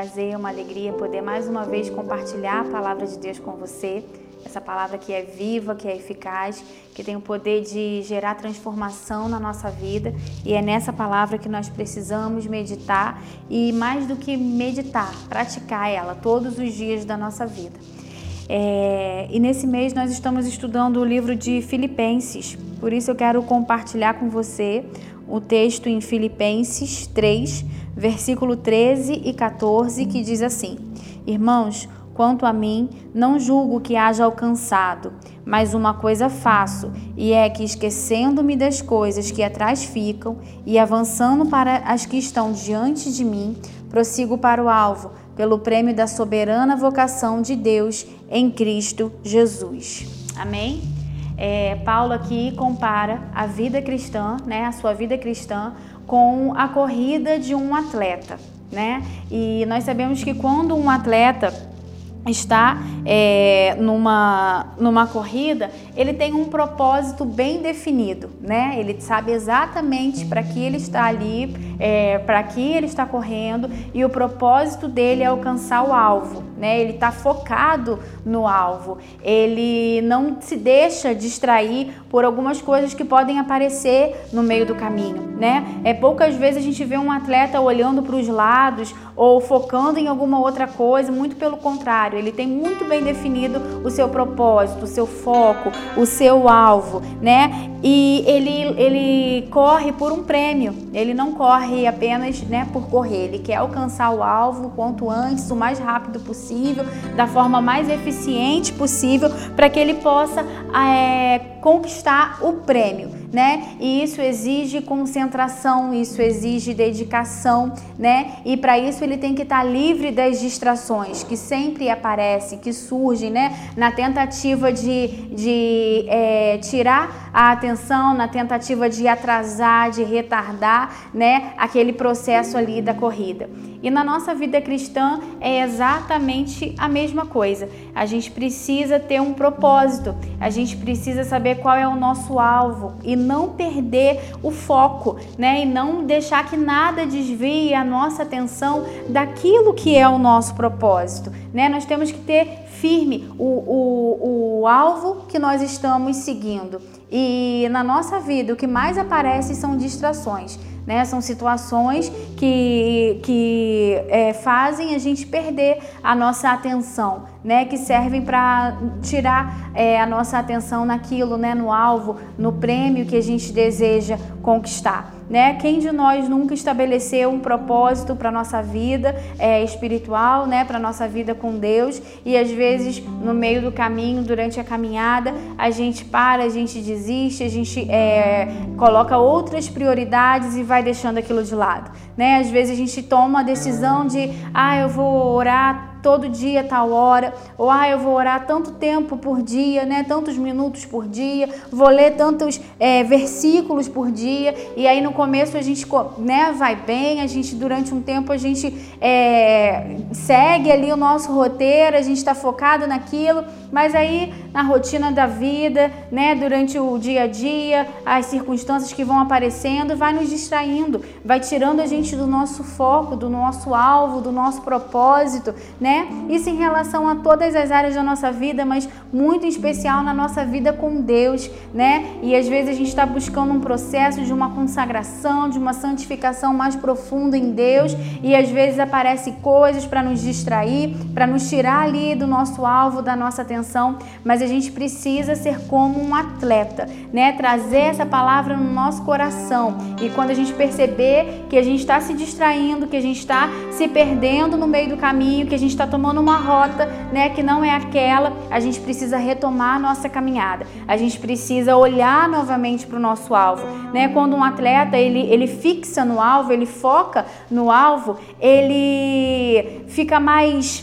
prazer, uma alegria poder mais uma vez compartilhar a palavra de Deus com você. Essa palavra que é viva, que é eficaz, que tem o poder de gerar transformação na nossa vida. E é nessa palavra que nós precisamos meditar e, mais do que meditar, praticar ela todos os dias da nossa vida. É, e nesse mês nós estamos estudando o livro de Filipenses, por isso eu quero compartilhar com você o texto em Filipenses 3, versículo 13 e 14, que diz assim: Irmãos, quanto a mim, não julgo que haja alcançado, mas uma coisa faço, e é que esquecendo-me das coisas que atrás ficam e avançando para as que estão diante de mim, prossigo para o alvo, pelo prêmio da soberana vocação de Deus em Cristo Jesus. Amém? É, Paulo aqui compara a vida cristã, né, a sua vida cristã, com a corrida de um atleta, né? E nós sabemos que quando um atleta está é, numa, numa corrida, ele tem um propósito bem definido, né? Ele sabe exatamente para que ele está ali, é, para que ele está correndo e o propósito dele é alcançar o alvo, né? Ele está focado no alvo, ele não se deixa distrair por algumas coisas que podem aparecer no meio do caminho, né? É poucas vezes a gente vê um atleta olhando para os lados ou focando em alguma outra coisa, muito pelo contrário, ele tem muito bem definido o seu propósito, o seu foco, o seu alvo, né? E ele, ele corre por um prêmio, ele não corre apenas né, por correr, ele quer alcançar o alvo quanto antes, o mais rápido possível, da forma mais eficiente possível, para que ele possa é, conquistar o prêmio né? E isso exige concentração, isso exige dedicação, né? E para isso ele tem que estar tá livre das distrações que sempre aparecem, que surgem, né? Na tentativa de, de é, tirar a atenção, na tentativa de atrasar, de retardar, né? Aquele processo ali da corrida. E na nossa vida cristã é exatamente a mesma coisa. A gente precisa ter um propósito, a gente precisa saber qual é o nosso alvo e não perder o foco, né? E não deixar que nada desvie a nossa atenção daquilo que é o nosso propósito, né? Nós temos que ter firme o, o, o alvo que nós estamos seguindo. E na nossa vida, o que mais aparece são distrações. Né? São situações que, que é, fazem a gente perder a nossa atenção, né? Que servem para tirar é, a nossa atenção naquilo, né? No alvo, no prêmio que a gente deseja conquistar né? Quem de nós nunca estabeleceu um propósito para nossa vida é, espiritual, né? Para nossa vida com Deus e às vezes no meio do caminho, durante a caminhada, a gente para, a gente desiste, a gente é, coloca outras prioridades e vai deixando aquilo de lado, né? Às vezes a gente toma a decisão de, ah, eu vou orar todo dia, tal hora, ou ah, eu vou orar tanto tempo por dia, né? Tantos minutos por dia, vou ler tantos é, versículos por dia, e aí no começo a gente né, vai bem, a gente durante um tempo a gente é, segue ali o nosso roteiro, a gente está focado naquilo, mas aí na rotina da vida, né, durante o dia a dia, as circunstâncias que vão aparecendo, vai nos distraindo, vai tirando a gente do nosso foco, do nosso alvo, do nosso propósito, né? Isso em relação a todas as áreas da nossa vida, mas muito em especial na nossa vida com Deus, né? E às vezes a gente está buscando um processo de uma consagração, de uma santificação mais profunda em Deus, e às vezes aparecem coisas para nos distrair, para nos tirar ali do nosso alvo, da nossa atenção, mas mas a gente precisa ser como um atleta, né? Trazer essa palavra no nosso coração. E quando a gente perceber que a gente está se distraindo, que a gente está se perdendo no meio do caminho, que a gente está tomando uma rota, né, que não é aquela, a gente precisa retomar a nossa caminhada. A gente precisa olhar novamente para o nosso alvo, né? Quando um atleta ele, ele fixa no alvo, ele foca no alvo, ele fica mais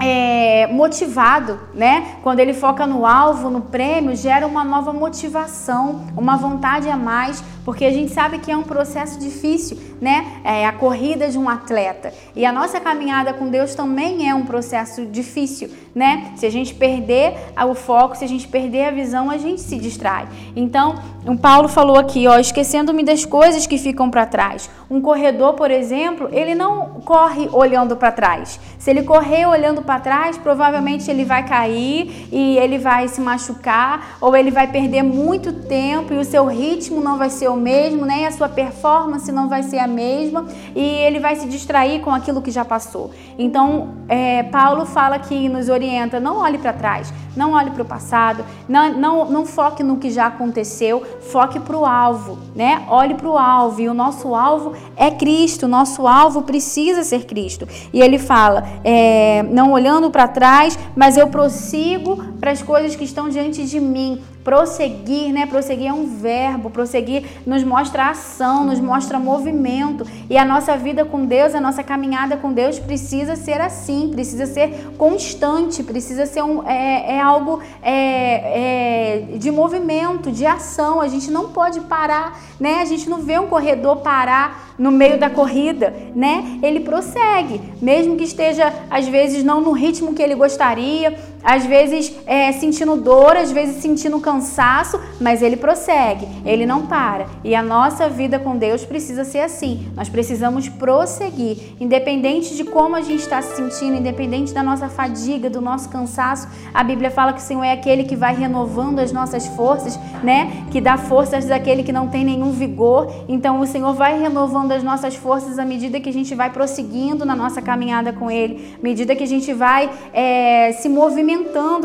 é, motivado, né? Quando ele foca no alvo, no prêmio, gera uma nova motivação, uma vontade a mais, porque a gente sabe que é um processo difícil, né? É a corrida de um atleta. E a nossa caminhada com Deus também é um processo difícil, né? Se a gente perder o foco, se a gente perder a visão, a gente se distrai. Então, o Paulo falou aqui, ó, esquecendo-me das coisas que ficam para trás. Um corredor, por exemplo, ele não corre olhando para trás. Se ele correr olhando para trás, provavelmente ele vai cair e ele vai se machucar ou ele vai perder muito tempo e o seu ritmo não vai ser o mesmo, né? A sua performance não vai ser a mesma e ele vai se distrair com aquilo que já passou. Então, é, Paulo fala que nos orienta: não olhe para trás, não olhe para o passado, não, não, não foque no que já aconteceu, foque para o alvo, né? Olhe para o alvo e o nosso alvo é Cristo, o nosso alvo precisa ser Cristo. E ele fala: é, não olhando para trás, mas eu prossigo para as coisas que estão diante de mim. Prosseguir, né? Prosseguir é um verbo, prosseguir nos mostra ação, nos mostra movimento. E a nossa vida com Deus, a nossa caminhada com Deus precisa ser assim, precisa ser constante, precisa ser um, é, é algo é, é, de movimento, de ação. A gente não pode parar, né? A gente não vê um corredor parar no meio da corrida, né? Ele prossegue, mesmo que esteja às vezes não no ritmo que ele gostaria, às vezes é, sentindo dor, às vezes sentindo cansaço, mas ele prossegue, ele não para. E a nossa vida com Deus precisa ser assim. Nós precisamos prosseguir, independente de como a gente está se sentindo, independente da nossa fadiga, do nosso cansaço. A Bíblia fala que o Senhor é aquele que vai renovando as nossas forças, né? Que dá forças daquele que não tem nenhum vigor. Então o Senhor vai renovando das nossas forças à medida que a gente vai prosseguindo na nossa caminhada com Ele, à medida que a gente vai é, se movimentando,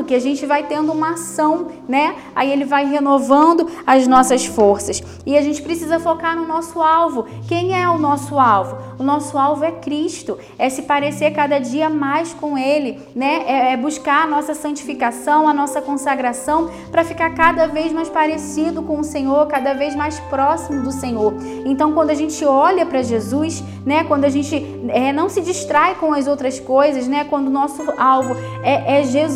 que a gente vai tendo uma ação, né? Aí Ele vai renovando as nossas forças. E a gente precisa focar no nosso alvo. Quem é o nosso alvo? O nosso alvo é Cristo, é se parecer cada dia mais com Ele, né? É, é buscar a nossa santificação, a nossa consagração, para ficar cada vez mais parecido com o Senhor, cada vez mais próximo do Senhor. Então, quando a gente olha para Jesus, né? Quando a gente é, não se distrai com as outras coisas, né? Quando o nosso alvo é, é Jesus,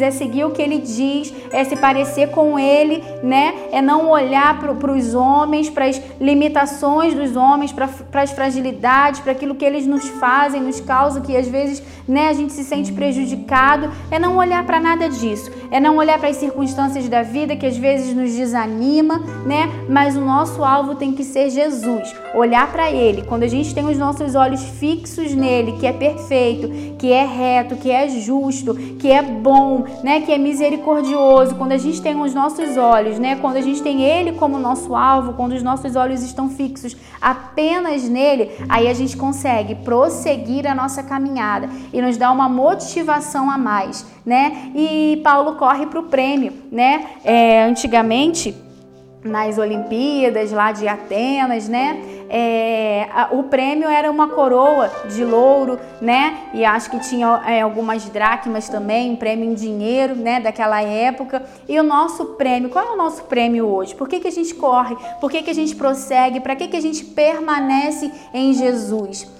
é seguir o que Ele diz, é se parecer com Ele, né? É não olhar para os homens, para as limitações dos homens, para as fragilidades, para aquilo que eles nos fazem, nos causam, que às vezes, né? A gente se sente prejudicado. É não olhar para nada disso. É não olhar para as circunstâncias da vida que às vezes nos desanima, né? Mas o nosso alvo tem que ser Jesus. Olhar para Ele, quando a gente tem os nossos olhos fixos nele, que é perfeito, que é reto, que é justo, que é bom, né, que é misericordioso, quando a gente tem os nossos olhos, né, quando a gente tem Ele como nosso alvo, quando os nossos olhos estão fixos apenas nele, aí a gente consegue prosseguir a nossa caminhada e nos dá uma motivação a mais, né? E Paulo corre para o prêmio, né? É, antigamente nas Olimpíadas lá de Atenas, né? É, o prêmio era uma coroa de louro, né? E acho que tinha é, algumas dracmas também, um prêmio em dinheiro, né? Daquela época. E o nosso prêmio, qual é o nosso prêmio hoje? Por que, que a gente corre? Por que, que a gente prossegue? Para que, que a gente permanece em Jesus?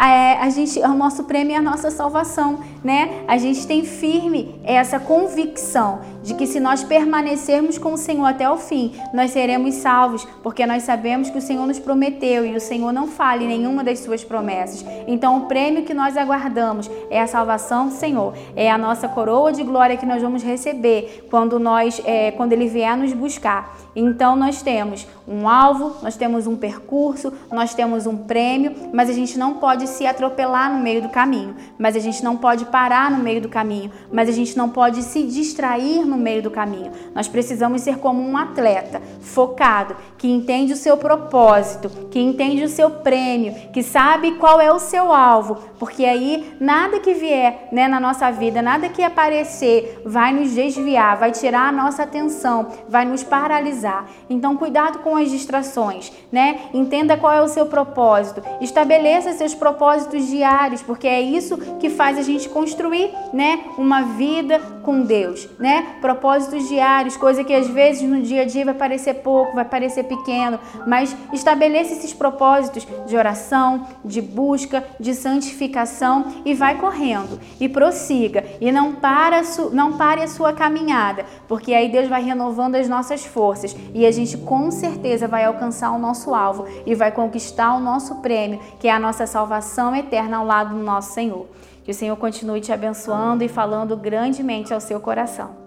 É, a gente, o nosso prêmio é a nossa salvação, né? A gente tem firme essa convicção de que se nós permanecermos com o Senhor até o fim, nós seremos salvos, porque nós sabemos que o Senhor nos prometeu e o Senhor não fale nenhuma das suas promessas. Então, o prêmio que nós aguardamos é a salvação do Senhor, é a nossa coroa de glória que nós vamos receber quando nós, é, quando Ele vier nos buscar. Então, nós temos um alvo, nós temos um percurso, nós temos um prêmio, mas a gente não pode se atropelar no meio do caminho, mas a gente não pode parar no meio do caminho, mas a gente não pode se distrair no meio do caminho. Nós precisamos ser como um atleta, focado, que entende o seu propósito, que entende o seu prêmio, que sabe qual é o seu alvo, porque aí nada que vier né, na nossa vida, nada que aparecer vai nos desviar, vai tirar a nossa atenção, vai nos paralisar. Então, cuidado com as distrações, né? Entenda qual é o seu propósito, estabeleça seus propósitos diários, porque é isso que faz a gente construir, né, uma vida com Deus, né? Propósitos diários, coisa que às vezes no dia a dia vai parecer pouco, vai parecer pequeno, mas estabeleça esses propósitos de oração, de busca, de santificação e vai correndo e prossiga e não para não pare a sua caminhada, porque aí Deus vai renovando as nossas forças e a gente com certeza vai alcançar o nosso alvo e vai conquistar o nosso prêmio, que é a nossa salvação eterna ao lado do nosso Senhor. Que o Senhor continue te abençoando e falando grandemente ao seu coração.